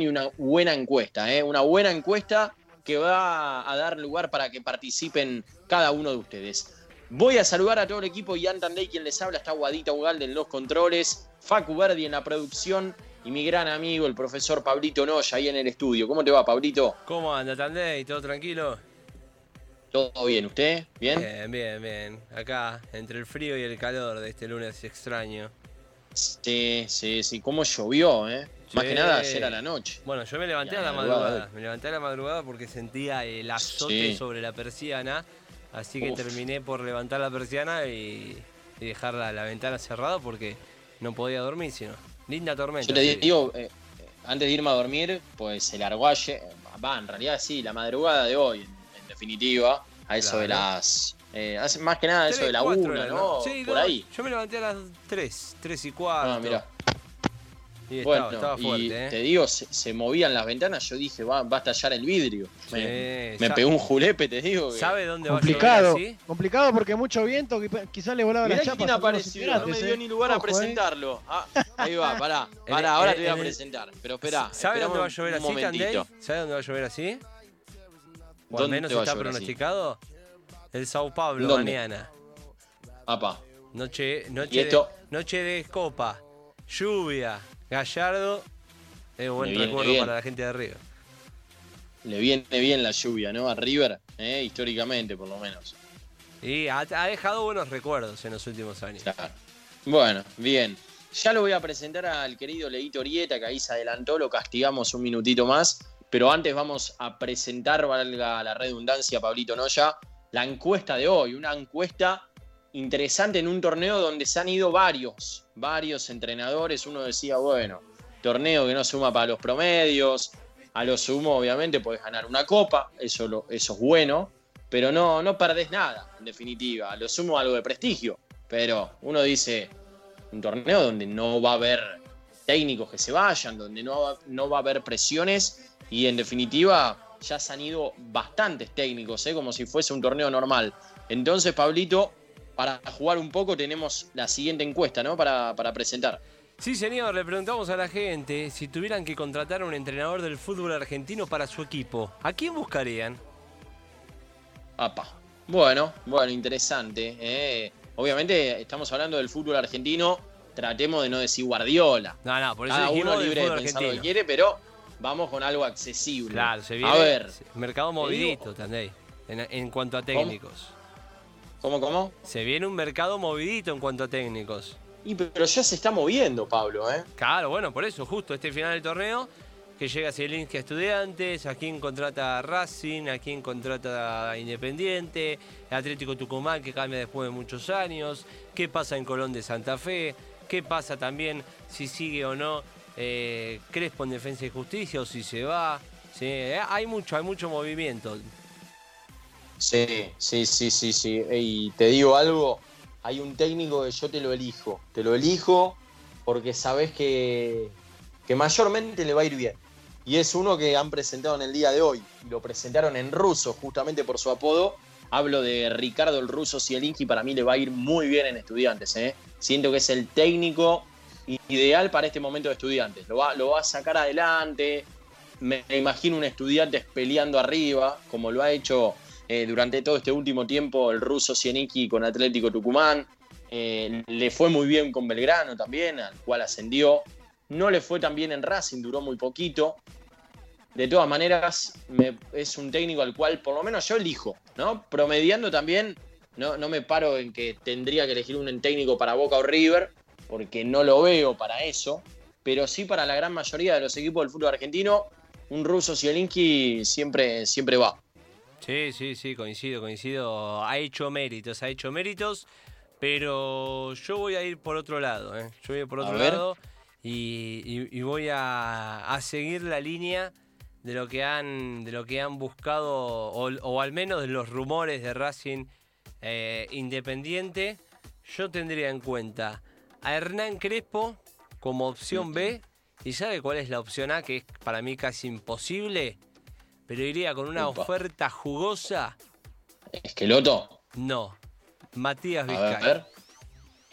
y una buena encuesta, ¿eh? una buena encuesta que va a dar lugar para que participen cada uno de ustedes. Voy a saludar a todo el equipo y Tandey, quien les habla, está Guadita Ugalde en los controles, Facu Verdi en la producción y mi gran amigo, el profesor Pablito Noya, ahí en el estudio. ¿Cómo te va, Pablito? ¿Cómo anda, Tandey? ¿Todo tranquilo? ¿Todo bien? ¿Usted? ¿Bien? Bien, bien, bien. Acá, entre el frío y el calor de este lunes extraño. Sí, sí, sí. ¿Cómo llovió, eh? Más que nada ayer a la noche. Bueno, yo me levanté a la madrugada. Me levanté a la madrugada porque sentía el azote sobre la persiana. Así que terminé por levantar la persiana y, dejar la, ventana cerrada porque no podía dormir, sino. Linda tormenta. Yo te digo, eh, antes de irme a dormir, pues se largó ayer. Va, en realidad sí, la madrugada de hoy, en, definitiva, a eso de las eh, más que nada eso de la 1, ¿no? Sí, Por ahí. Yo me levanté a las 3, 3 y 4. Ah, mira. Y bueno, estaba, fuerte, ¿eh? te digo, se, movían las ventanas, yo dije, va, va a estallar el vidrio. me, pegó un julepe, te digo. ¿Sabe dónde complicado, va a llover así? Complicado porque mucho viento, quizás le volaba la chapa. apareció, no me dio ni lugar a ¿eh? presentarlo. Ah, ahí va, pará, pará, ahora te voy a presentar. Pero espera, ¿sabe dónde va a llover así, Tandey? ¿Sabe dónde va a llover así? O al menos está pronosticado. El Sao Paulo mañana. Apa. Noche, noche, de, noche de copa, lluvia, Gallardo. Es un buen recuerdo para la gente de River. Le viene bien la lluvia, ¿no? A River, ¿eh? históricamente por lo menos. Y ha, dejado buenos recuerdos en los últimos años. Claro. Bueno, bien. Ya lo voy a presentar al querido Leito Orieta, que ahí se adelantó, lo castigamos un minutito más. Pero antes vamos a presentar, valga la redundancia, Pablito Noya, la encuesta de hoy, una encuesta interesante en un torneo donde se han ido varios, varios entrenadores. Uno decía, bueno, torneo que no suma para los promedios, a lo sumo obviamente puedes ganar una copa, eso, es bueno, pero no, no perdés nada, en definitiva, a lo sumo algo de prestigio. Pero uno dice, un torneo donde no va a haber técnicos que se vayan, donde no va, no va a haber presiones y en definitiva ya se han ido bastantes técnicos, ¿eh? como si fuese un torneo normal. Entonces, Pablito, para jugar un poco tenemos la siguiente encuesta, ¿no? Para, presentar. Sí, señor, le preguntamos a la gente si tuvieran que contratar a un entrenador del fútbol argentino para su equipo, ¿a quién buscarían? Apa. Bueno, bueno, interesante. ¿eh? Obviamente estamos hablando del fútbol argentino, tratemos de no decir Guardiola. No, no, por eso Cada uno libre de pensar lo que quiere, pero vamos con algo accesible. Claro, se viene. A ver. Mercado movidito, Tandey, en, cuanto a técnicos. ¿Cómo? ¿Cómo, Se viene un mercado movidito en cuanto a técnicos. Y pero ya se está moviendo, Pablo, ¿eh? Claro, bueno, por eso, justo este final del torneo, que llega Zielinski a Estudiantes, a quien contrata a Racing, a quien contrata a Independiente, Atlético Tucumán que cambia después de muchos años, qué pasa en Colón de Santa Fe, qué pasa también si sigue o no eh, Crespo en Defensa y Justicia o si se va. ¿sí? Hay mucho, hay mucho movimiento. Sí, sí, sí, sí, sí. Y te digo algo, hay un técnico que yo te lo elijo. Te lo elijo porque sabes que, que mayormente le va a ir bien. Y es uno que han presentado en el día de hoy. lo presentaron en ruso, justamente por su apodo. Hablo de Ricardo el ruso Zielinski, para mí le va a ir muy bien en estudiantes. ¿eh? Siento que es el técnico ideal para este momento de estudiantes. Lo va, lo va a sacar adelante. Me, imagino un estudiante peleando arriba, como lo ha hecho eh, durante todo este último tiempo el ruso Sieniki con Atlético Tucumán. Eh, le fue muy bien con Belgrano también, al cual ascendió. No le fue tan bien en Racing, duró muy poquito. De todas maneras, es un técnico al cual por lo menos yo elijo, ¿no? Promediando también, no, no me paro en que tendría que elegir un técnico para Boca o River, porque no lo veo para eso, pero sí para la gran mayoría de los equipos del fútbol argentino, un ruso Zielinski siempre, siempre va. Sí, sí, sí, coincido, coincido. Ha hecho méritos, ha hecho méritos, pero yo voy a ir por otro lado, ¿eh? Yo voy a ir por otro lado y, voy a, seguir la línea de lo que han, de lo que han buscado, o, al menos de los rumores de Racing eh, Independiente. Yo tendría en cuenta a Hernán Crespo como opción B. ¿Y sabe cuál es la opción A? Que es para mí casi imposible. Pero iría con una oferta jugosa. ¿Esqueloto? No. Matías Vizcay. A ver.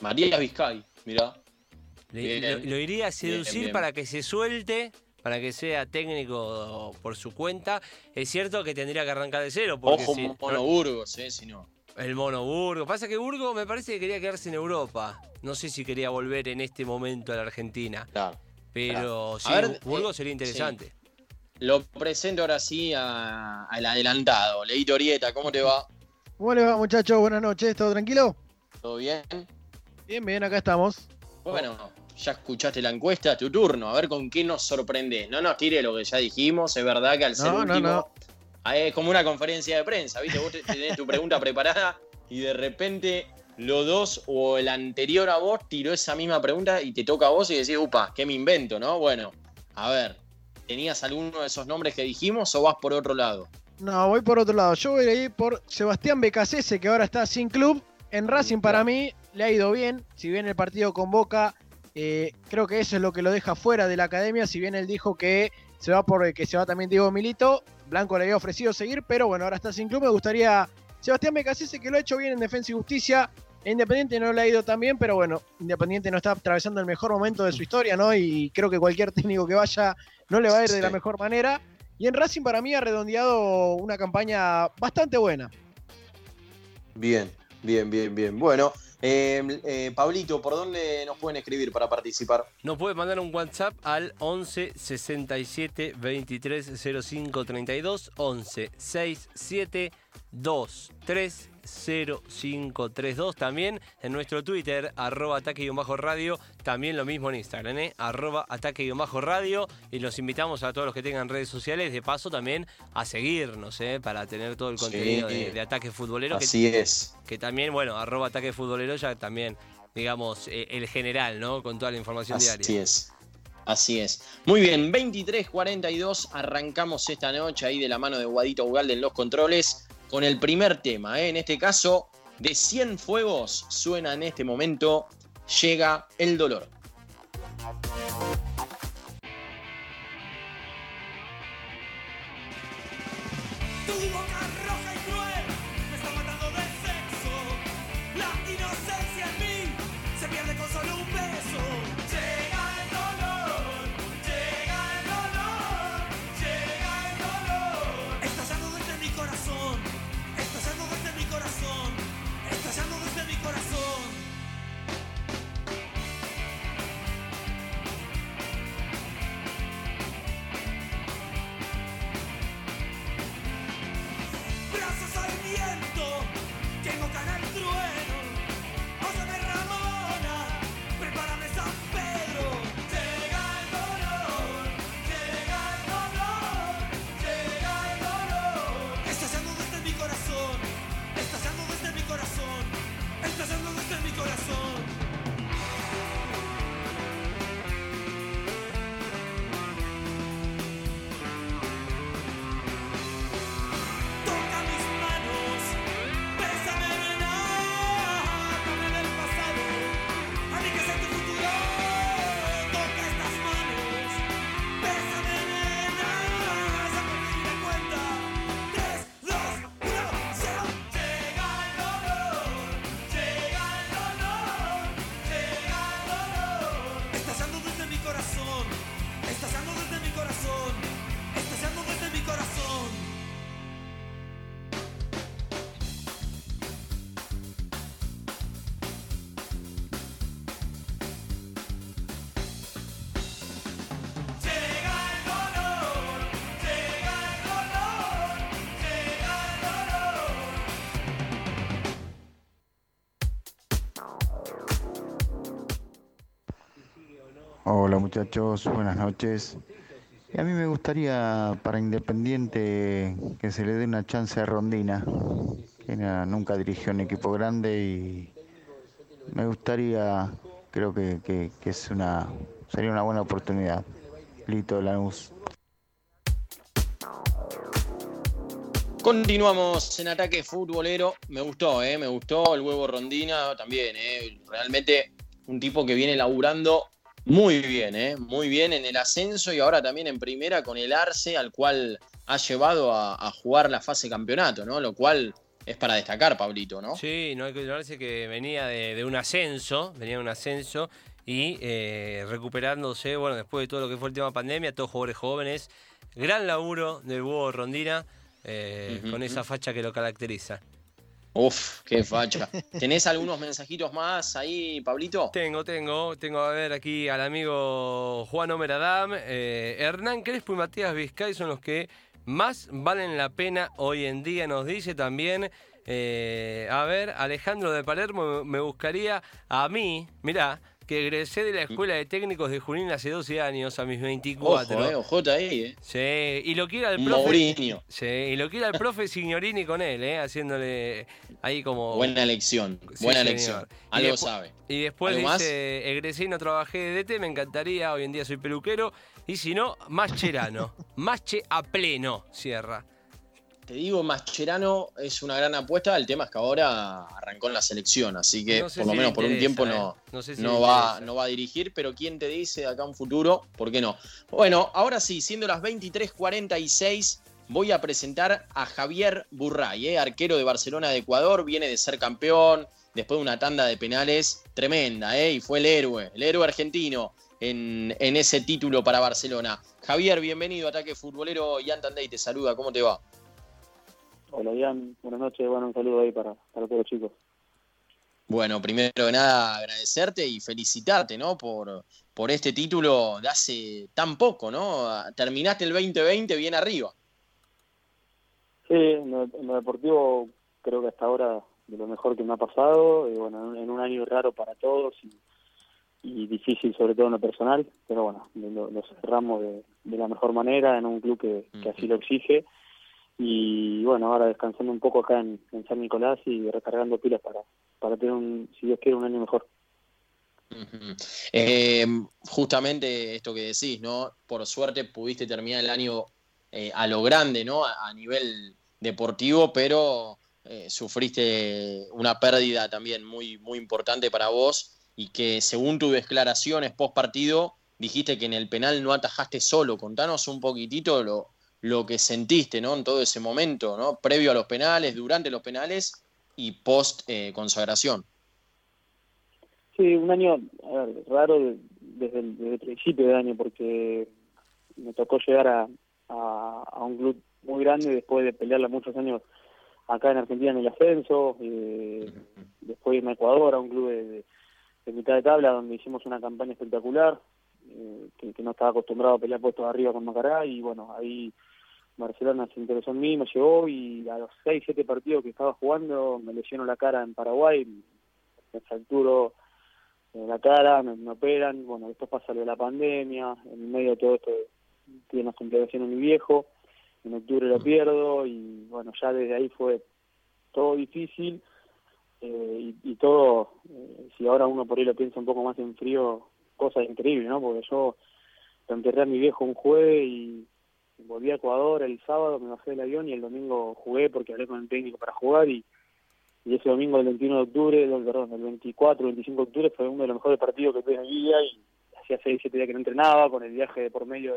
Matías Vizcay, mirá. lo, iría a seducir para que se suelte para que sea técnico por su cuenta. Es cierto que tendría que arrancar de cero. Porque Ojo, Mono Burgos, eh, si no. El Mono Burgos. Pasa que Burgos me parece que quería quedarse en Europa. No sé si quería volver en este momento a la Argentina. Claro. Pero sí, Burgos sería interesante. Lo presento ahora sí al adelantado. Leito Orieta, ¿cómo te va? ¿Cómo le va, muchachos? Buenas noches, ¿todo tranquilo? ¿Todo bien? Bien, bien, acá estamos. Bueno, ya escuchaste la encuesta, tu turno, a ver con qué nos sorprende. No nos tire lo que ya dijimos, es verdad que al ser último. Ah, es como una conferencia de prensa, ¿viste? Vos tenés tu pregunta preparada y de repente los dos o el anterior a vos tiró esa misma pregunta y te toca a vos y decís, upa, ¿qué me invento, no? Bueno, a ver, ¿tenías alguno de esos nombres que dijimos o vas por otro lado? No, voy por otro lado. Yo voy a ir por Sebastián Becasese, que ahora está sin club. En Racing para mí le ha ido bien. Si bien el partido con Boca, eh, creo que eso es lo que lo deja fuera de la academia. Si bien él dijo que se va por que se va también Diego Milito, Blanco le había ofrecido seguir, pero bueno, ahora está sin club. Me gustaría Sebastián Becasese, que lo ha hecho bien en Defensa y Justicia. Independiente no le ha ido tan bien, pero bueno, Independiente no está atravesando el mejor momento de su historia, ¿no? Y creo que cualquier técnico que vaya no le va a ir de la mejor manera. Y en Racing para mí ha redondeado una campaña bastante buena. Bien, bien, bien, bien. Bueno, em, eh, Pablito, ¿por dónde nos pueden escribir para participar? Nos puede mandar un WhatsApp al 11 67 23 05 32 11 67 23 0532 también en nuestro Twitter, arroba ataque-radio, también lo mismo en Instagram, ¿eh? arroba ataque-radio y los invitamos a todos los que tengan redes sociales, de paso también a seguirnos, ¿eh? para tener todo el contenido de, Ataque Futbolero. Así es. Que también, bueno, arroba Ataque Futbolero ya también, digamos, eh, el general, ¿no? Con toda la información diaria. Así es. Así es. Muy bien, 23.42, arrancamos esta noche ahí de la mano de Guadito Ugalde en los controles con el primer tema. ¿eh? En este caso, de 100 fuegos suena en este momento, llega el dolor. Hola muchachos, buenas noches. Y a mí me gustaría para Independiente que se le dé una chance a Rondina, que nunca dirigió un equipo grande y me gustaría, creo que, es una, sería una buena oportunidad. Lito Lanús. Continuamos en ataque futbolero. Me gustó, ¿eh? me gustó el huevo Rondina también. ¿eh? Realmente un tipo que viene laburando muy bien, ¿eh? muy bien en el ascenso y ahora también en primera con el Arce, al cual ha llevado a, jugar la fase campeonato, ¿no? Lo cual es para destacar, Pablito, ¿no? Sí, no hay que olvidarse que venía de, un ascenso, venía de un ascenso y eh, recuperándose, bueno, después de todo lo que fue el tema pandemia, todos jugadores jóvenes. Gran laburo del Búho Rondina eh, con esa facha que lo caracteriza. Uf, qué facha. ¿Tenés algunos mensajitos más ahí, Pablito? Tengo, tengo. Tengo a ver aquí al amigo Juan Omer Adam. Eh, Hernán Crespo y Matías Vizcay son los que más valen la pena hoy en día, nos dice también. Eh, a ver, Alejandro de Palermo me buscaría a mí, mirá, que egresé de la Escuela de Técnicos de Junín hace 12 años, a mis 24. Ojo, eh, ahí, eh. Sí, y lo quiera el profe. Mourinho. Sí, y lo quiera el profe Signorini con él, eh, haciéndole ahí como. Buena elección, buena elección. Algo sabe. Y después dice, egresé y no trabajé de DT, me encantaría, hoy en día soy peluquero. Y si no, más cherano. más che a pleno, cierra. Te digo, Mascherano es una gran apuesta. El tema es que ahora arrancó en la selección, así que por lo menos por un tiempo no, ¿eh? no, va, no va a dirigir. Pero ¿quién te dice acá un futuro? ¿Por qué no? Bueno, ahora sí, siendo las 23:46, voy a presentar a Javier Burray, ¿eh? arquero de Barcelona de Ecuador. Viene de ser campeón después de una tanda de penales tremenda, ¿eh? y fue el héroe, el héroe argentino. En, en ese título para Barcelona. Javier, bienvenido a Ataque Futbolero. Ian Tandey te saluda, ¿cómo te va? Hola Ian, buenas noches, bueno, un saludo ahí para, para todos los chicos. Bueno, primero de nada agradecerte y felicitarte, ¿no? Por, por este título de hace tan poco, ¿no? Terminaste el 2020 bien arriba. Sí, en lo, deportivo creo que hasta ahora de lo mejor que me ha pasado, y bueno, en un año raro para todos y, difícil sobre todo en lo personal, pero bueno, lo, cerramos de, la mejor manera en un club que, que así lo exige y bueno, ahora descansando un poco acá en, San Nicolás y recargando pilas para, para tener, un, si Dios quiere, un año mejor. Eh, justamente esto que decís, ¿no? Por suerte pudiste terminar el año eh, a lo grande, ¿no? A, nivel deportivo, pero eh, sufriste una pérdida también muy, muy importante para vos y que según tus declaraciones post partido dijiste que en el penal no atajaste solo. Contanos un poquitito lo, lo que sentiste ¿no? en todo ese momento, ¿no? previo a los penales, durante los penales y post eh, consagración. Sí, un año raro desde el, principio del año porque me tocó llegar a, a, un club muy grande después de pelearla muchos años acá en Argentina en el ascenso, eh, después irme a Ecuador a un club de, mitad de tabla donde hicimos una campaña espectacular, eh, que, que, no estaba acostumbrado a pelear puestos arriba con Macará y bueno, ahí Barcelona se interesó en mí, me llevó y a los 6, 7 partidos que estaba jugando me lesionó la cara en Paraguay, me fracturo la cara, me, operan, bueno, después pasa lo de la pandemia, en medio de todo esto tiene una complicación en mi viejo, en octubre lo pierdo y bueno, ya desde ahí fue todo difícil eh, y, todo, eh, si ahora uno por ahí lo piensa un poco más en frío, cosa increíble, ¿no? Porque yo enterré a mi viejo un jueves y volví a Ecuador el sábado, me bajé del avión y el domingo jugué porque hablé con el técnico para jugar y, y ese domingo el 21 de octubre, el, perdón, el 24, 25 de octubre fue uno de los mejores partidos que tuve en mi vida y hacía 6, 7 días que no entrenaba con el viaje por medio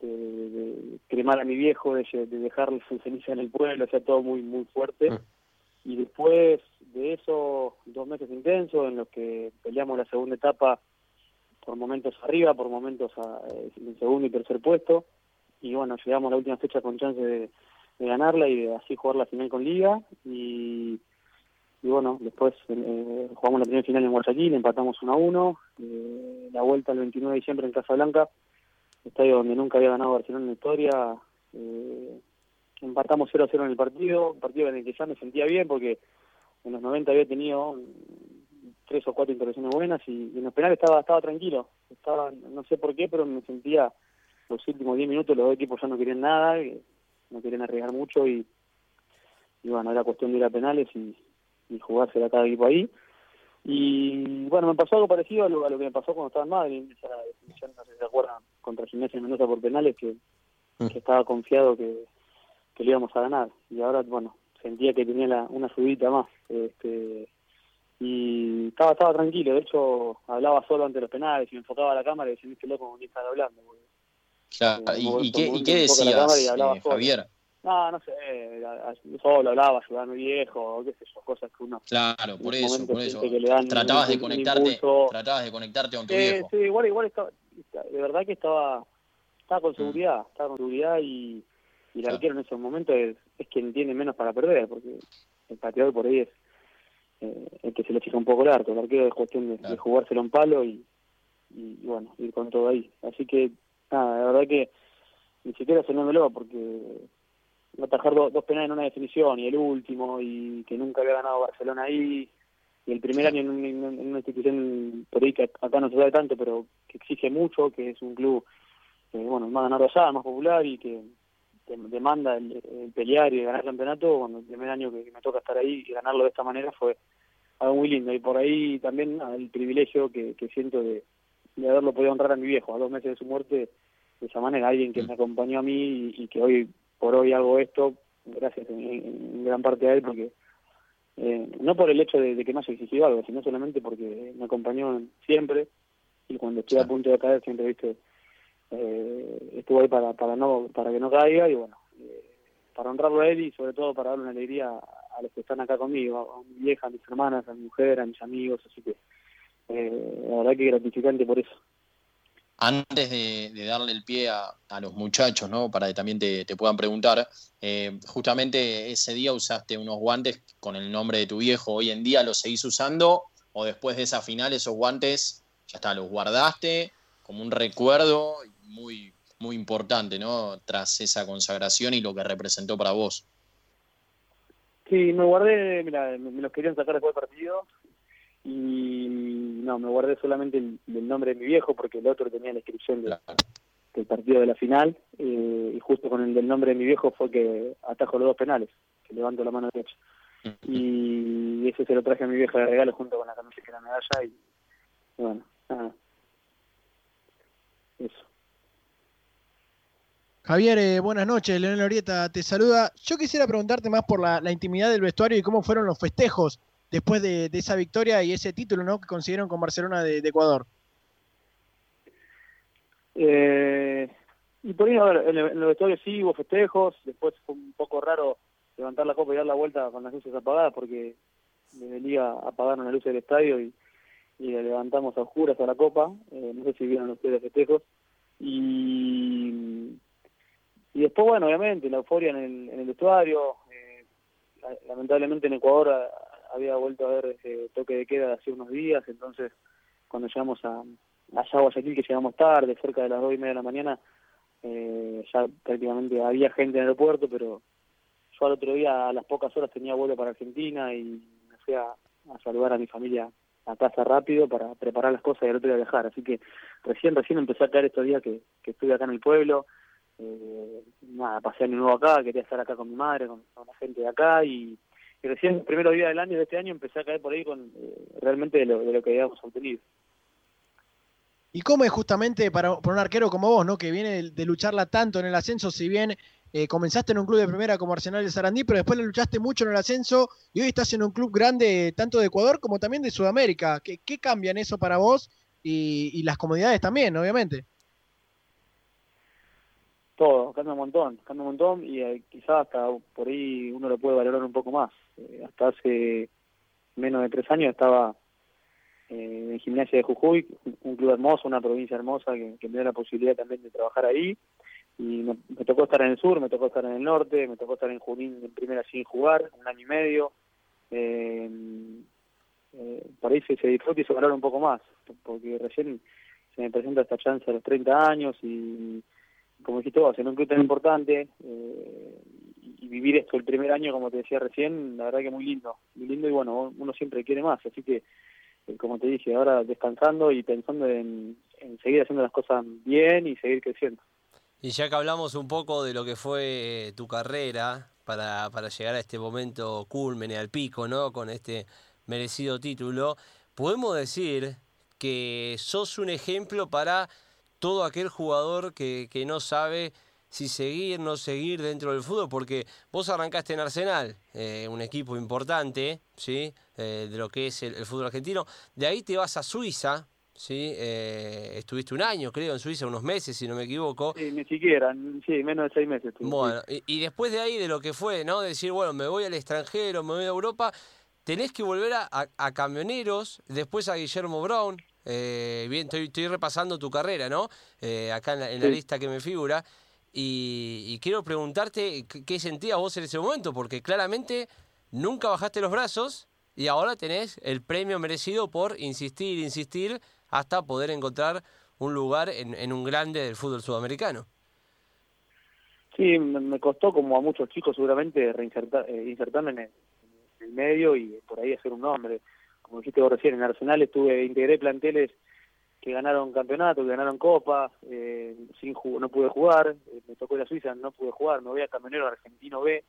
de, de, cremar a mi viejo, de, de dejar su ceniza en el pueblo, o sea, todo muy, muy fuerte. Mm. Y después de eso, dos meses intensos en los que peleamos la segunda etapa por momentos arriba, por momentos a, en segundo y tercer puesto y bueno, llegamos a la última fecha con chance de, ganarla y de así jugar la final con Liga y, y bueno, después eh, jugamos la primera final en Guayaquil, empatamos 1 a 1, eh, la vuelta el 29 de diciembre en Casablanca, estadio donde nunca había ganado Barcelona en la historia, eh, empatamos 0 a 0 en el partido, un partido en el que ya me sentía bien porque en los 90 había tenido tres o cuatro intervenciones buenas y, y en los penales estaba, estaba tranquilo, estaba, no sé por qué, pero me sentía los últimos 10 minutos los dos equipos ya no querían nada, no querían arriesgar mucho y, y bueno, era cuestión de ir a penales y, y jugársela cada equipo ahí. Y bueno, me pasó algo parecido a lo, que me pasó cuando estaba en Madrid, esa definición, no sé si se acuerdan, contra Gimnasia Mendoza por penales, que, mm. que estaba confiado que, que le íbamos a ganar. Y ahora, bueno, sentía que tenía la, una subida más. Este, y estaba estaba tranquilo, de hecho hablaba solo ante los penales y me enfocaba a la cámara y decía, este loco con quién hablando. ¿Y, qué, y qué decías, eh, Javier? No, no sé, solo hablaba, ayudaba a mi viejo, qué sé yo, cosas que uno... Claro, por eso, por eso. tratabas de conectarte, tratabas de conectarte con tu viejo. Sí, igual, igual estaba, de verdad que estaba, estaba con mm. seguridad, estaba con seguridad y, y el arquero en esos momentos es, es quien tiene menos para perder, porque el pateador por ahí es eh, el que se le fija un poco el arco, el arquero es cuestión de, jugárselo en palo y, y, bueno, ir con todo ahí. Así que, nada, la verdad que ni siquiera lo porque atajar dos penales en una definición y el último y que nunca había ganado Barcelona ahí y el primer año en, una institución por ahí que acá no se sabe tanto pero que exige mucho que es un club eh, bueno más ganador más popular y que, demanda el, pelear y ganar el campeonato cuando el primer año que, me toca estar ahí y ganarlo de esta manera fue algo muy lindo. Y por ahí también el privilegio que, siento de, de haberlo podido honrar a mi viejo a dos meses de su muerte de esa manera alguien que mm. me acompañó a mí y que hoy por hoy hago esto, gracias en, gran parte a él, porque eh, no por el hecho de, que me haya exigido algo, sino solamente porque me acompañó siempre y cuando estoy a punto de caer siempre, viste, eh, estuvo ahí para, para, no, para que no caiga y bueno, eh, para honrarlo a él y sobre todo para darle una alegría a los que están acá conmigo, a, mi vieja, a mis hermanas, a mi mujer, a mis amigos, así que eh, la verdad que gratificante por eso antes de, darle el pie a, los muchachos, ¿no? Para que también te, puedan preguntar, eh, justamente ese día usaste unos guantes con el nombre de tu viejo, ¿hoy en día los seguís usando o después de esa final esos guantes ya está, los guardaste como un recuerdo muy, muy importante, ¿no? Tras esa consagración y lo que representó para vos. Sí, me guardé, mira, me los querían sacar después del partido y no, me guardé solamente el, nombre de mi viejo porque el otro tenía la inscripción del partido de la final eh, y justo con el del nombre de mi viejo fue que atajo los dos penales, que levanto la mano derecha. Y ese se lo traje a mi vieja de regalo junto con la camiseta y la medalla y, bueno, nada. Eso. Javier, eh, buenas noches. Leonel Orieta te saluda. Yo quisiera preguntarte más por la, la, intimidad del vestuario y cómo fueron los festejos después de, esa victoria y ese título ¿no? que consiguieron con Barcelona de, Ecuador? Eh, y por ahí, en, el, vestuario sí hubo festejos, después fue un poco raro levantar la copa y dar la vuelta con las luces apagadas porque desde Liga apagaron las luces del estadio y, y levantamos a oscuras a la copa, eh, no sé si vieron ustedes festejos, y, y después, bueno, obviamente, la euforia en el, en el vestuario, eh, lamentablemente en Ecuador había vuelto a ver ese toque de queda hace unos días, entonces cuando llegamos a, allá a Guayaquil, que llegamos tarde, cerca de las dos y media de la mañana, eh, ya prácticamente había gente en el aeropuerto, pero yo al otro día a las pocas horas tenía vuelo para Argentina y me fui a, saludar a mi familia a casa rápido para preparar las cosas y al otro día viajar. Así que recién, recién empecé a caer estos días que, estuve acá en el pueblo. Eh, nada, pasé año nuevo acá, quería estar acá con mi madre, con la gente de acá y, y recién el primer día del año de este año empecé a caer por ahí con eh, realmente de lo, de lo que habíamos obtenido. ¿Y cómo es justamente para, un arquero como vos, ¿no? que viene de, lucharla tanto en el ascenso, si bien eh, comenzaste en un club de primera como Arsenal de Sarandí, pero después le luchaste mucho en el ascenso y hoy estás en un club grande tanto de Ecuador como también de Sudamérica? ¿Qué, qué cambia en eso para vos y, las comodidades también, obviamente? Todo, cambia un montón, cambia un montón y eh, quizás hasta por ahí uno lo puede valorar un poco más. Eh, hasta hace menos de tres años estaba eh, en Gimnasia de Jujuy, un club hermoso, una provincia hermosa que, me dio la posibilidad también de trabajar ahí. Y me, tocó estar en el sur, me tocó estar en el norte, me tocó estar en Junín en primera sin jugar, un año y medio. Eh, eh, por ahí se, se disfruta y se valora un poco más, porque recién se me presenta esta chance a los 30 años y, como dijiste vos, en un club tan importante, eh, y vivir esto el primer año, como te decía recién, la verdad que muy lindo, muy lindo y bueno, uno siempre quiere más, así que eh, como te dije, ahora descansando y pensando en, seguir haciendo las cosas bien y seguir creciendo. Y ya que hablamos un poco de lo que fue eh, tu carrera para, para llegar a este momento culmen y al pico, ¿no? Con este merecido título, podemos decir que sos un ejemplo para todo aquel jugador que, que no sabe si seguir, no seguir dentro del fútbol, porque vos arrancaste en Arsenal, eh, un equipo importante, ¿sí? Eh, de lo que es el, fútbol argentino. De ahí te vas a Suiza, ¿sí? estuviste un año, creo, en Suiza, unos meses, si no me equivoco. Sí, ni siquiera, sí, menos de seis meses. bueno, y, después de ahí, de lo que fue, ¿no? Decir, bueno, me voy al extranjero, me voy a Europa, tenés que volver a, Camioneros, después a Guillermo Brown. Bien, estoy, repasando tu carrera, ¿no? acá en la, lista que me figura. Y, quiero preguntarte qué, qué sentías vos en ese momento, porque claramente nunca bajaste los brazos y ahora tenés el premio merecido por insistir, insistir, hasta poder encontrar un lugar en, un grande del fútbol sudamericano. Sí, me costó como a muchos chicos seguramente reinsertar, eh, insertarme en el, medio y por ahí hacer un nombre. Como dijiste vos recién, en Arsenal estuve, integré planteles que ganaron campeonato, que ganaron copa, eh, sin no pude jugar, eh, me tocó ir a Suiza, no pude jugar, me voy a Camionero Argentino B,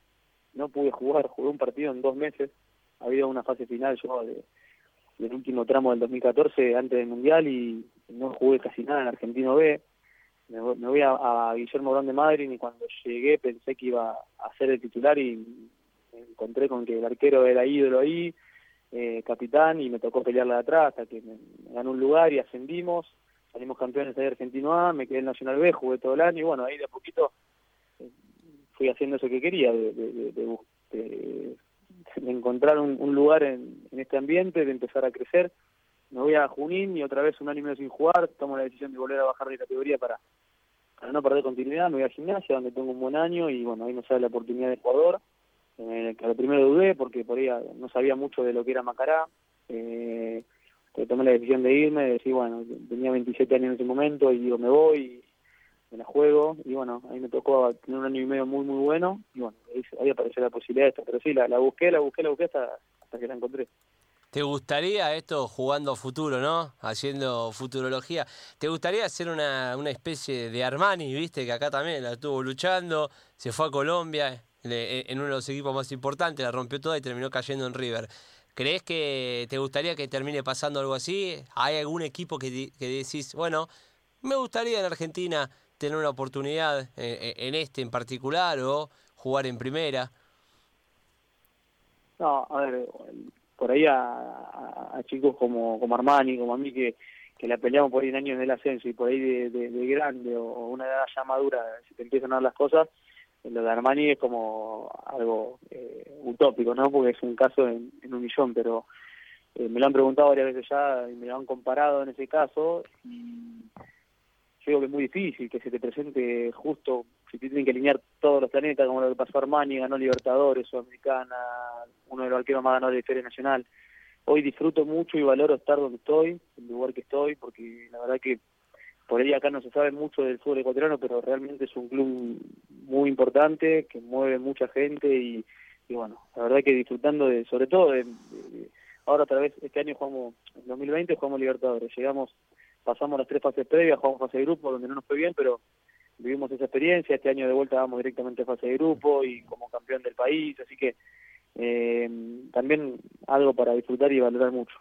no pude jugar, jugué un partido en dos meses, ha habido una fase final yo del último tramo del 2014 antes del Mundial y no jugué casi nada en Argentino B. Me, voy a, Guillermo Grande de Madrid y cuando llegué pensé que iba a ser el titular y me encontré con que el arquero era ídolo ahí, eh, capitán, y me tocó pelearla de atrás hasta que me, ganó un lugar y ascendimos. Salimos campeones de Argentino A, me quedé en Nacional B, jugué todo el año y bueno, ahí de a poquito eh, fui haciendo eso que quería, de, de, encontrar un, lugar en, este ambiente, de empezar a crecer. Me voy a Junín y otra vez un año sin jugar, tomo la decisión de volver a bajar de categoría para, para no perder continuidad, me voy a gimnasia donde tengo un buen año y bueno, ahí me sale la oportunidad de Ecuador, eh, que al primero dudé porque por ahí no sabía mucho de lo que era Macará, eh, tomé la decisión de irme, de decir, bueno, tenía 27 años en ese momento y digo, me voy me la juego y bueno, ahí me tocó tener un año y medio muy muy bueno y bueno, ahí, apareció la posibilidad de esto, pero sí, la, la busqué, la busqué, la busqué hasta, hasta que la encontré. ¿Te gustaría esto jugando futuro, no? Haciendo futurología. ¿Te gustaría hacer una, una especie de Armani, viste? Que acá también la estuvo luchando, se fue a Colombia en uno de los equipos más importantes, la rompió toda y terminó cayendo en River. ¿Crees que te gustaría que termine pasando algo así? ¿Hay algún equipo que, que decís, bueno, me gustaría en Argentina tener una oportunidad eh, eh, en, este en particular o jugar en primera? No, a ver, por ahí a, chicos como, como Armani, como a mí, que, que la peleamos por ahí en años del ascenso y por ahí de, grande o, una edad ya madura, si te empiezan a dar las cosas, lo de Armani es como algo eh, utópico, ¿no? Porque es un caso en, un millón, pero me lo han preguntado varias veces ya y me lo han comparado en ese caso y creo que es muy difícil que se te presente justo, si te tienen que alinear todos los planetas, como lo que pasó Armani, ganó Libertadores, Sudamericana, uno de los arqueros más ganadores de Feria Nacional. Hoy disfruto mucho y valoro estar donde estoy, el lugar que estoy, porque la verdad que por ahí acá no se sabe mucho del fútbol ecuatoriano, pero realmente es un club muy importante, que mueve mucha gente y, bueno, la verdad que disfrutando de, sobre todo de, ahora otra vez, este año jugamos, en 2020 jugamos Libertadores, llegamos pasamos las tres fases previas, jugamos fase de grupo donde no nos fue bien, pero vivimos esa experiencia, este año de vuelta vamos directamente a fase de grupo y como campeón del país, así que eh, también algo para disfrutar y valorar mucho.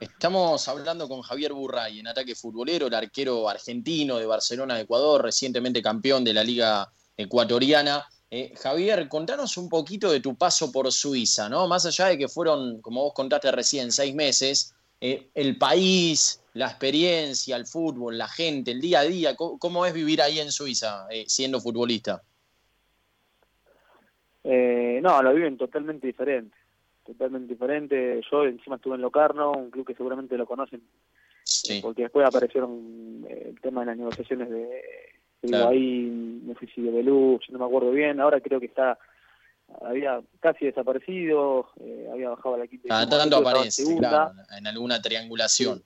Estamos hablando con Javier Burray en ataque futbolero, el arquero argentino de Barcelona de Ecuador, recientemente campeón de la Liga Ecuatoriana. Eh, Javier, contanos un poquito de tu paso por Suiza, ¿no? Más allá de que fueron, como vos contaste recién, seis meses, eh, el país, la experiencia, el fútbol, la gente, el día a día? ¿Cómo, es vivir ahí en Suiza eh, siendo futbolista? Eh, no, lo viven totalmente diferente. Totalmente diferente. Yo encima estuve en Locarno, un club que seguramente lo conocen, porque después aparecieron el tema de las negociaciones de, ahí, no sé si de Belú, no me acuerdo bien. Ahora creo que está había casi desaparecido, eh, había bajado a la quinta. Cada tanto aparece, claro, en alguna triangulación.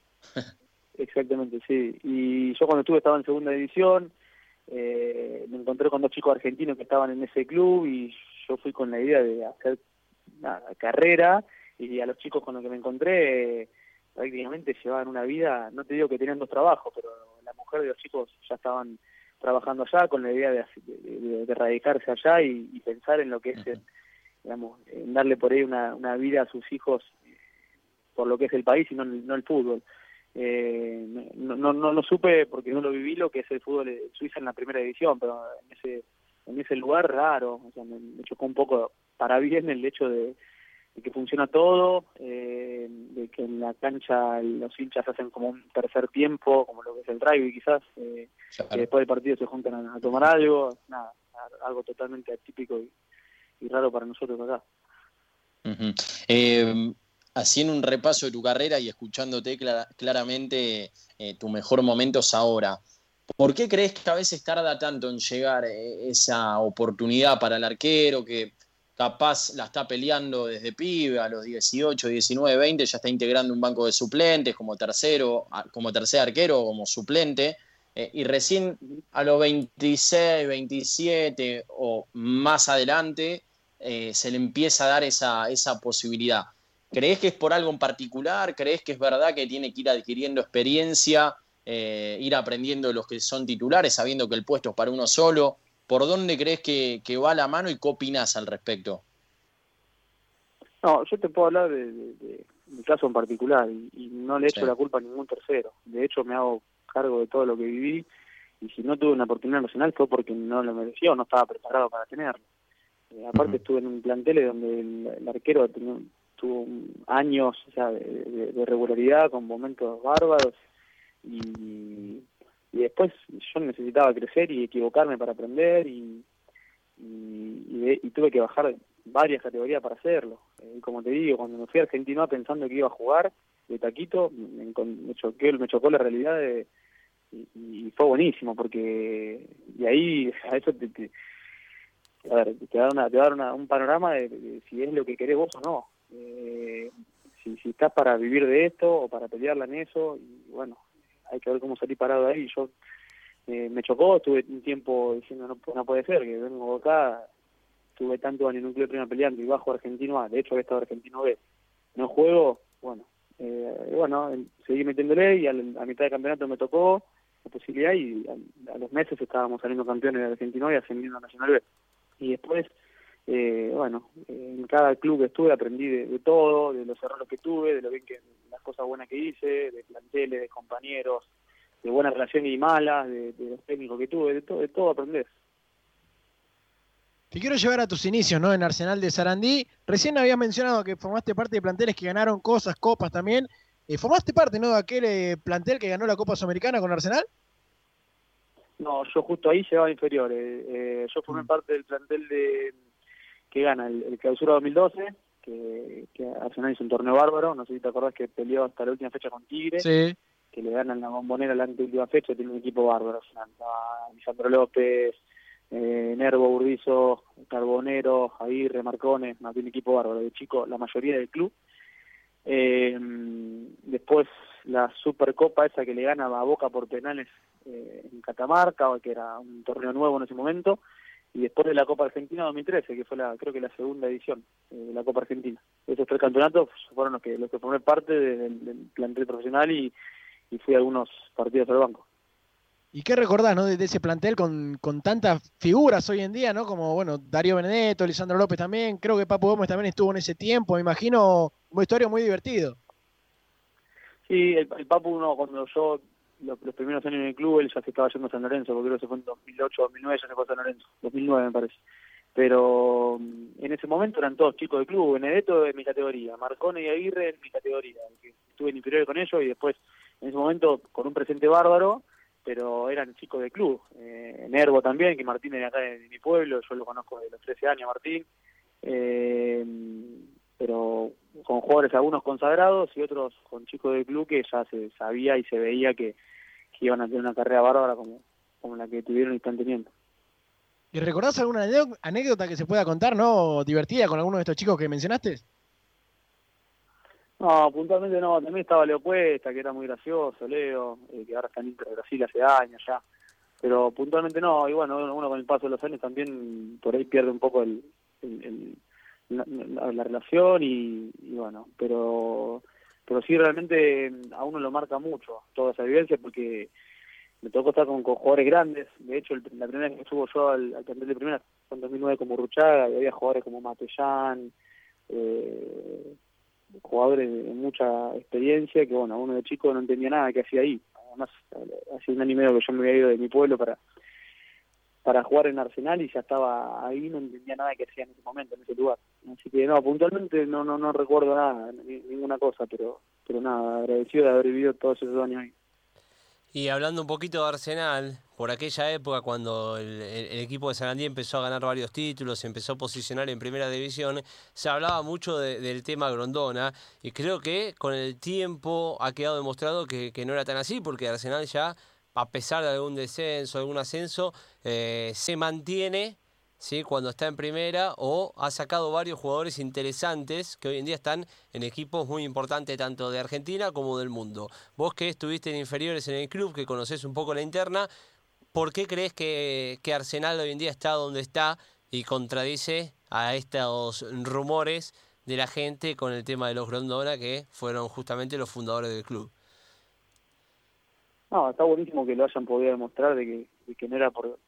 Exactamente, sí. Y yo cuando estuve estaba en segunda división, eh, me encontré con dos chicos argentinos que estaban en ese club y yo fui con la idea de hacer una carrera y a los chicos con los que me encontré eh, prácticamente llevaban una vida, no te digo que tenían dos trabajos, pero la mujer de los chicos ya estaban trabajando allá con la idea de, de, radicarse allá y, pensar en lo que es, digamos, en darle por ahí una, una vida a sus hijos por lo que es el país y no, no el fútbol. Eh, no, no, no, supe porque no lo viví lo que es el fútbol de Suiza en la primera división, pero en ese en ese lugar raro, o sea, me, chocó un poco para bien el hecho de, que funciona todo, eh, de que en la cancha los hinchas hacen como un tercer tiempo, como lo que es el rugby quizás, eh, que después del partido se juntan a, tomar algo, nada, algo totalmente atípico y, raro para nosotros acá. Eh, haciendo un repaso de tu carrera y escuchándote claramente tu mejor momento es ahora. ¿Por qué crees que a veces tarda tanto en llegar esa oportunidad para el arquero que capaz la está peleando desde pibe, a los 18, 19, 20, ya está integrando un banco de suplentes como tercero, como tercer arquero, como suplente, eh, y recién a los 26, 27 o más adelante eh, se le empieza a dar esa, esa posibilidad. ¿Crees que es por algo en particular? ¿Crees que es verdad que tiene que ir adquiriendo experiencia, eh, ir aprendiendo los que son titulares, sabiendo que el puesto es para uno solo? ¿Por dónde crees que, va la mano y qué opinas al respecto? No, yo te puedo hablar de, mi caso en particular y, no le echo la culpa a ningún tercero. De hecho, me hago cargo de todo lo que viví y si no tuve una oportunidad nacional fue porque no lo merecía o no estaba preparado para tenerlo. Eh, aparte estuve en un plantel donde el, arquero tuvo años de, regularidad con momentos bárbaros y, y después yo necesitaba crecer y equivocarme para aprender y, y, tuve que bajar varias categorías para hacerlo. Y eh, como te digo, cuando me fui a Argentina pensando que iba a jugar de taquito, me, me, choqué, me chocó la realidad y, fue buenísimo porque y ahí a eso te, te a ver, te da, una, te da un panorama de, si es lo que querés vos o no. Eh, si, si estás para vivir de esto o para pelearla en eso, y bueno, hay que ver cómo salí parado de ahí. Yo eh, me chocó, estuve un tiempo diciendo no, no puede ser, que vengo acá, tuve tanto años en un club de primera peleando y bajo argentino A, de hecho había estado argentino B, no juego, bueno, eh, bueno, seguí metiéndole y a, mitad de campeonato me tocó la posibilidad y a, los meses estábamos saliendo campeones de Argentino y ascendiendo a Nacional B. Y después, eh, bueno, en cada club que estuve aprendí de, todo, de los errores que tuve, de lo bien que las cosas buenas que hice, de planteles, de compañeros, de buena relación y malas, de, los técnicos que tuve, de todo, de todo aprender. Te quiero llevar a tus inicios, ¿no? En Arsenal de Sarandí. Recién habías mencionado que formaste parte de planteles que ganaron cosas, copas también. Eh, ¿Formaste parte, ¿no? De aquel eh, plantel que ganó la Copa Sudamericana con Arsenal? No, yo justo ahí llevaba inferiores. Eh, yo formé mm. parte del plantel de que gana el, Clausura 2012, que, que, Arsenal hizo un torneo bárbaro. No sé si te acordás que peleó hasta la última fecha con Tigre. Sí que le ganan la bombonera la última fecha, tiene un equipo bárbaro. Lisandro López, eh, Nervo, Burdizo, Carbonero, Aguirre, Marcones, no, tiene un equipo bárbaro, de chico, la mayoría del club. Eh, después la Supercopa esa que le gana a Boca por penales eh, en Catamarca, que era un torneo nuevo en ese momento, y después de la Copa Argentina 2013, que fue la creo que la segunda edición eh, de la Copa Argentina. Esos tres campeonatos fueron los que los que formé parte del, del plantel profesional y, y fui a algunos partidos al banco. ¿Y qué recordás ¿no? de, ese plantel con, con, tantas figuras hoy en día, ¿no? Como bueno, Darío Benedetto, Lisandro López también, creo que Papu Gómez también estuvo en ese tiempo, me imagino, una historia muy divertido. Sí, el, Papu uno cuando yo los, primeros años en el club él ya se estaba yendo a San Lorenzo, porque creo que se fue en 2008, 2009 ya se fue a San Lorenzo, 2009 me parece. Pero mm, en ese momento eran todos chicos del club, Benedetto de mi categoría, Marcone y Aguirre en mi categoría, estuve en inferior con ellos y después en ese momento con un presente bárbaro, pero eran chicos de club. Eh, Nervo también, que Martín es acá de, mi pueblo, yo lo conozco de los 13 años, Martín. Eh, pero con jugadores algunos consagrados y otros con chicos de club que ya se sabía y se veía que, iban a tener una carrera bárbara como, como la que tuvieron y están teniendo. ¿Y recordás alguna anécdota que se pueda contar, no? Divertida con alguno de estos chicos que mencionaste? No, puntualmente no. También estaba Leo Puesta, que era muy gracioso, Leo, eh, que ahora está en Brasil hace años ya. Pero puntualmente no. Y bueno, uno con el paso de los años también por ahí pierde un poco el, la, relación y, bueno, pero pero sí realmente a uno lo marca mucho toda esa vivencia porque me tocó estar con, jugadores grandes. De hecho, la primera vez que estuvo yo al, al de primera fue en 2009 como Ruchaga y había jugadores como Matellán, eh, jugadores de mucha experiencia que, bueno, uno de chico no entendía nada que hacía ahí. Además, hace un año y medio que yo me había ido de mi pueblo para para jugar en Arsenal y ya estaba ahí, no entendía nada que hacía en ese momento, en ese lugar. Así que no, puntualmente no no no recuerdo nada, ninguna cosa, pero pero nada, agradecido de haber vivido todos esos años ahí. Y hablando un poquito de Arsenal, por aquella época cuando el, equipo de Sarandí empezó a ganar varios títulos, empezó a posicionar en primera división, se hablaba mucho del tema Grondona y creo que con el tiempo ha quedado demostrado que no era tan así, porque Arsenal ya a pesar de algún descenso, algún ascenso, eh, se mantiene ¿sí? cuando está en primera o ha sacado varios jugadores interesantes que hoy en día están en equipos muy importantes tanto de Argentina como del mundo. Vos que estuviste en inferiores en el club, que conocés un poco la interna, ¿por qué crees que, que Arsenal hoy en día está donde está y contradice a estos rumores de la gente con el tema de los Grondona que fueron justamente los fundadores del club? No, está buenísimo que lo hayan podido demostrar de que, no era por,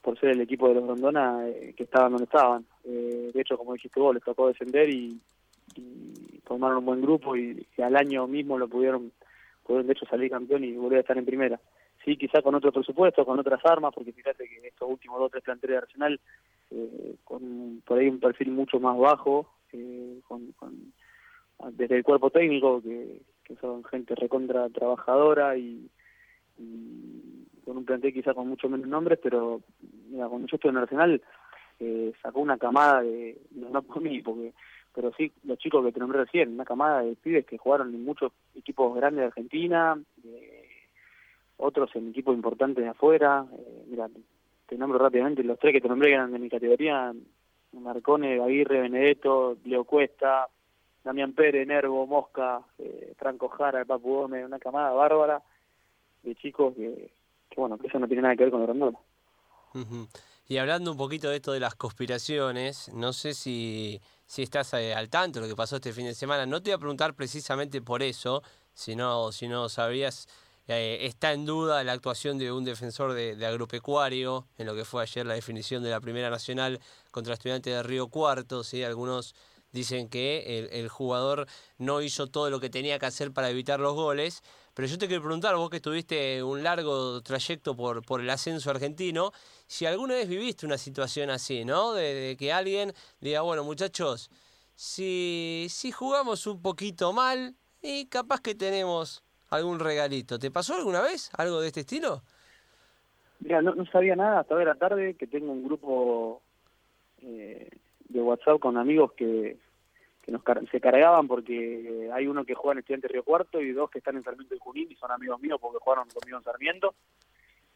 por ser el equipo de los Rondona eh, que estaban donde estaban. Eh, de hecho, como dijiste vos, les tocó descender y, formaron un buen grupo y, al año mismo lo pudieron, pudieron de hecho salir campeón y volver a estar en primera. Sí, quizá con otro presupuesto, con otras armas, porque fíjate que estos últimos dos o tres planteles de Arsenal, eh, con por ahí un perfil mucho más bajo, con, desde el cuerpo técnico, que, que son gente recontra trabajadora y, con un plantel quizá con mucho menos nombres, pero mira, cuando yo estuve en Nacional eh, sacó una camada de, no, por mí, porque pero sí los chicos que te nombré recién, una camada de pibes que jugaron en muchos equipos grandes de Argentina, otros en equipos importantes de afuera, eh, mira, te nombro rápidamente los tres que te nombré que eran de mi categoría, Marcone, Aguirre, Benedetto, Leo Cuesta, Damián Pérez, Nervo, Mosca, eh, Franco Jara, el Papu Gómez, una camada bárbara de chicos que, bueno, que eso no tiene nada que ver con el Rondona. Y hablando un poquito de esto de las conspiraciones, no sé si, si estás eh, al tanto de lo que pasó este fin de semana. No te voy a preguntar precisamente por eso, si no, si no sabrías, eh, está en duda la actuación de un defensor de, agropecuario en lo que fue ayer la definición de la Primera Nacional contra estudiantes de Río Cuarto, ¿sí? algunos dicen que el, jugador no hizo todo lo que tenía que hacer para evitar los goles. Pero yo te quiero preguntar, vos que estuviste un largo trayecto por, por el ascenso argentino, si alguna vez viviste una situación así, ¿no? De, que alguien diga, bueno, muchachos, si, si jugamos un poquito mal y capaz que tenemos algún regalito. ¿Te pasó alguna vez algo de este estilo? Mira, no, no sabía nada hasta ver la tarde que tengo un grupo eh, de WhatsApp con amigos que que nos se cargaban porque hay uno que juega en Estudiante Río Cuarto y dos que están en Sarmiento de Junín y son amigos míos porque jugaron conmigo en Sarmiento.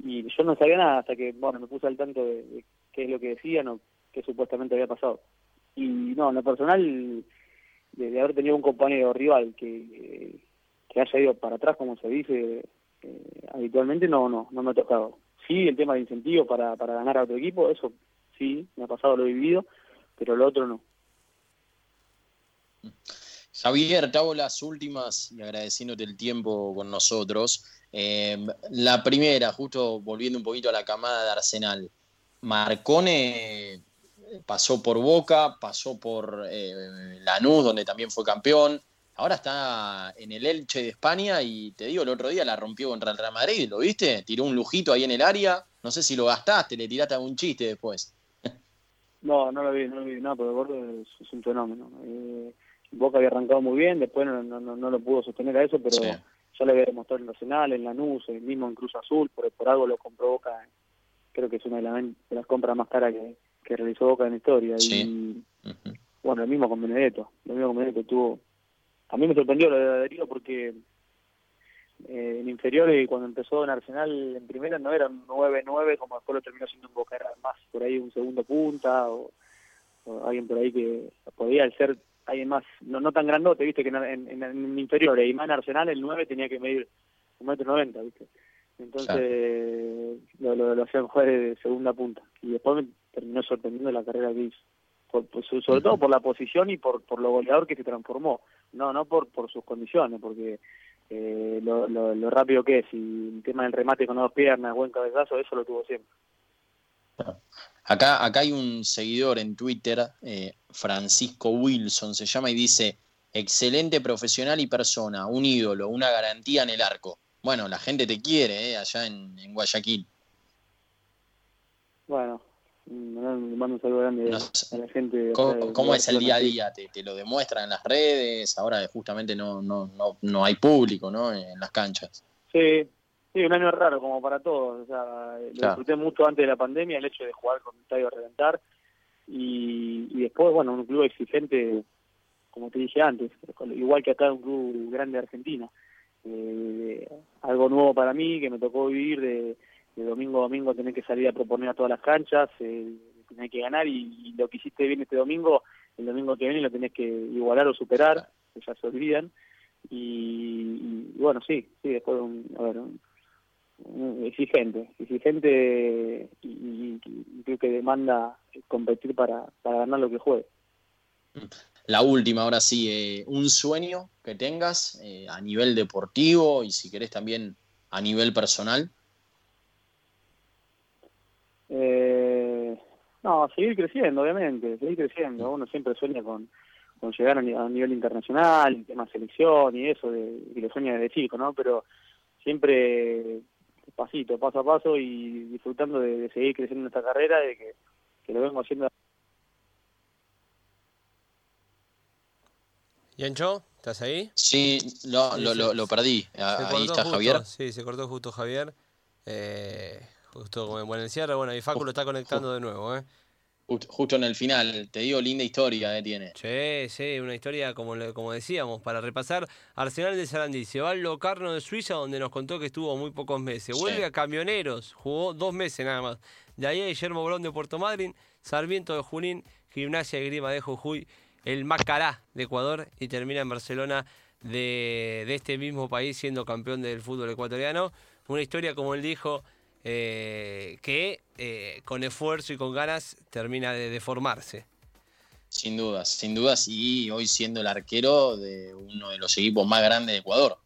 Y yo no sabía nada hasta que, bueno, me puse al tanto de, qué es lo que decían o qué supuestamente había pasado. Y no, en lo personal, de, haber tenido un compañero rival que, que haya ido para atrás, como se dice eh, habitualmente, no, no, no me ha tocado. Sí, el tema de incentivos para, para ganar a otro equipo, eso sí, me ha pasado, lo he vivido, pero lo otro no. Javier, te hago las últimas y agradeciéndote el tiempo con nosotros. Eh, la primera, justo volviendo un poquito a la camada de Arsenal. Marcone pasó por Boca, pasó por eh, Lanús, donde también fue campeón. Ahora está en el Elche de España y te digo, el otro día la rompió contra el Real Madrid, ¿lo viste? Tiró un lujito ahí en el área. No sé si lo gastaste, le tiraste algún chiste después. No, no lo vi, no lo vi, no, pero Gordo es, un fenómeno. Eh, Boca había arrancado muy bien, después no, no, no, lo pudo sostener a eso, pero ya le había demostrado en Nacional, en Lanús, el mismo en Cruz Azul, por, por algo lo compró Boca, creo que es una de las, compras más caras que, que realizó Boca en la historia. Y bueno, el mismo con Benedetto, lo mismo con Benedetto tuvo... A mí me sorprendió lo de Darío porque eh, en inferiores cuando empezó en Arsenal en primera no eran 9-9 como después lo terminó siendo en Boca, era más por ahí un segundo punta o, o alguien por ahí que podía ser alguien más, no, no tan grandote, viste que en, en, en inferior, y más en Arsenal el 9 tenía que medir un metro noventa, viste. Entonces lo, lo, lo hacían jugar de segunda punta. Y después me terminó sorprendiendo la carrera que hizo. Por, sobre todo por la posición y por, por lo goleador que se transformó. No, no por, por sus condiciones, porque eh, lo, lo, lo, rápido que es y el tema del remate con dos piernas, buen cabezazo, eso lo tuvo siempre. Acá, acá hay un seguidor en Twitter, eh, Francisco Wilson se llama, y dice, excelente profesional y persona, un ídolo, una garantía en el arco. Bueno, la gente te quiere eh, allá en, Guayaquil. Bueno, le mando un saludo grande a la gente. ¿Cómo, es el día a día? ¿Te, ¿Te, lo demuestran en las redes? Ahora justamente no, no, no, no hay público ¿no? en las canchas. Sí, sí, un año raro como para todos. O sea, lo disfruté mucho antes de la pandemia, el hecho de jugar con el estadio a reventar. Y, y después, bueno, un club exigente, como te dije antes, igual que acá un club grande de Argentina. Eh, algo nuevo para mí que me tocó vivir de de domingo a domingo tenés que salir a proponer a todas las canchas, eh, tenés que ganar y, lo que hiciste bien este domingo, el domingo que viene lo tenés que igualar o superar, que ya se olvidan. Y, bueno, sí, sí, después, un, a ver, exigente, exigente y, creo que demanda competir para, para ganar lo que juegue. La última, ahora sí, eh, un sueño que tengas eh, a nivel deportivo y si querés también a nivel personal. Eh, no, seguir creciendo, obviamente, seguir creciendo. Uno siempre sueña con, con llegar a, nivel internacional, en temas selección y eso, de, y lo sueña desde chico, ¿no? Pero siempre pasito, paso a paso y disfrutando de, seguir creciendo en esta carrera, de que, lo vengo haciendo. Yancho, ¿estás ahí? Sí, lo, lo, lo, perdí. Ahí está Javier. Sí, se cortó justo Javier. Eh, Justo como en el cierre, bueno, y Facu lo está conectando de nuevo, ¿eh? Justo, en el final, te digo, linda historia eh, tiene. Sí, sí, una historia como, como decíamos, para repasar, Arsenal de Sarandí, se va al Locarno de Suiza, donde nos contó que estuvo muy pocos meses. Vuelve a Camioneros, jugó dos meses nada más. De ahí a Guillermo Bolón de Puerto Madryn, Sarmiento de Junín, Gimnasia y Grima de Jujuy, el Macará de Ecuador y termina en Barcelona de, de este mismo país siendo campeón del fútbol ecuatoriano. Una historia, como él dijo, eh, que eh, con esfuerzo y con ganas termina de, deformarse Sin dudas, sin dudas, y hoy siendo el arquero de uno de los equipos más grandes de Ecuador.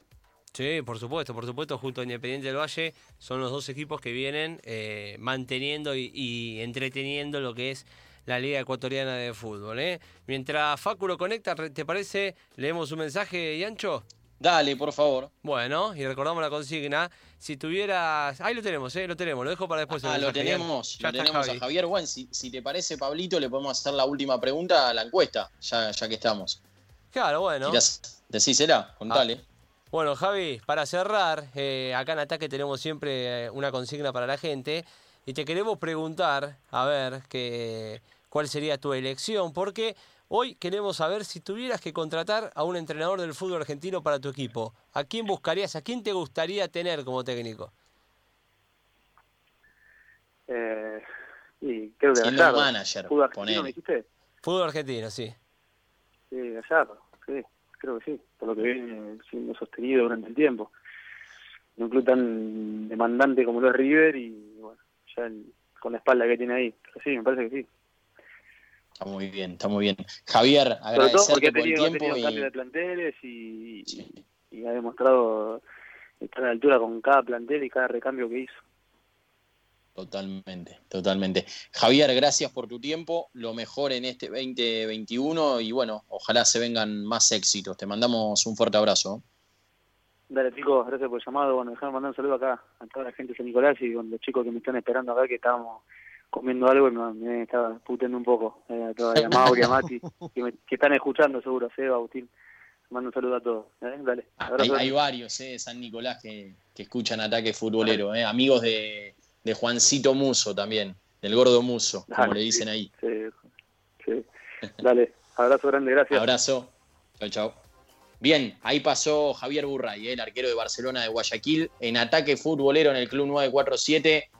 Sí, por supuesto, por supuesto, junto a Independiente del Valle son los dos equipos que vienen eh, manteniendo y, entreteniendo lo que es la Liga Ecuatoriana de Fútbol. Mientras Fáculo conecta, ¿te parece? ¿Leemos un mensaje, Yancho? Dale, por favor. Bueno, y recordamos la consigna. Si tuvieras. Ahí lo tenemos, ¿eh? Lo tenemos, lo dejo para después. Ah, lo tenemos, lo tenemos a Javier. Bueno, si, te parece, Pablito, le podemos hacer la última pregunta a la encuesta, ya, ya que estamos. Claro, bueno. Decísela, contale. Ah. Bueno, Javi, para cerrar, eh, acá en Ataque tenemos siempre eh, una consigna para la gente. Y te queremos preguntar, a ver, que, cuál sería tu elección, porque Hoy queremos saber si tuvieras que contratar a un entrenador del fútbol argentino para tu equipo, ¿a quién buscarías? ¿A quién te gustaría tener como técnico? Eh, y creo que Gallardo. manager, ¿Fútbol argentino me dijiste? Fútbol argentino, sí. Sí, Gallardo, sí, creo que sí, por lo que viene siendo sostenido durante el tiempo. Un club tan demandante como lo es River y bueno, ya con la espalda que tiene ahí. Pero sí, me parece que sí. Está muy bien, está muy bien. Javier, agradecerte por el tiempo. Ha tenido de planteles y, y, ha demostrado estar a la altura con cada plantel y cada recambio que hizo. Totalmente, totalmente. Javier, gracias por tu tiempo, lo mejor en este 2021 y bueno, ojalá se vengan más éxitos. Te mandamos un fuerte abrazo. Dale chicos, gracias por el llamado. Bueno, déjame mandar un saludo acá a toda la gente de San Nicolás y con los chicos que me están esperando acá que estábamos comiendo algo y me, estaba puteando un poco. Eh, a toda Mauri, a Mati, que, están escuchando seguro, Seba, Agustín. Mando un saludo a todos. ¿eh? Dale. Hay, varios eh, de San Nicolás que, escuchan ataque futbolero, eh, amigos de, de, Juancito Muso también, del gordo Muso, como le dicen ahí. Sí, sí. Dale, abrazo grande, gracias. Abrazo. Chao, chao. Bien, ahí pasó Javier Burray, el arquero de Barcelona de Guayaquil, en ataque futbolero en el Club 947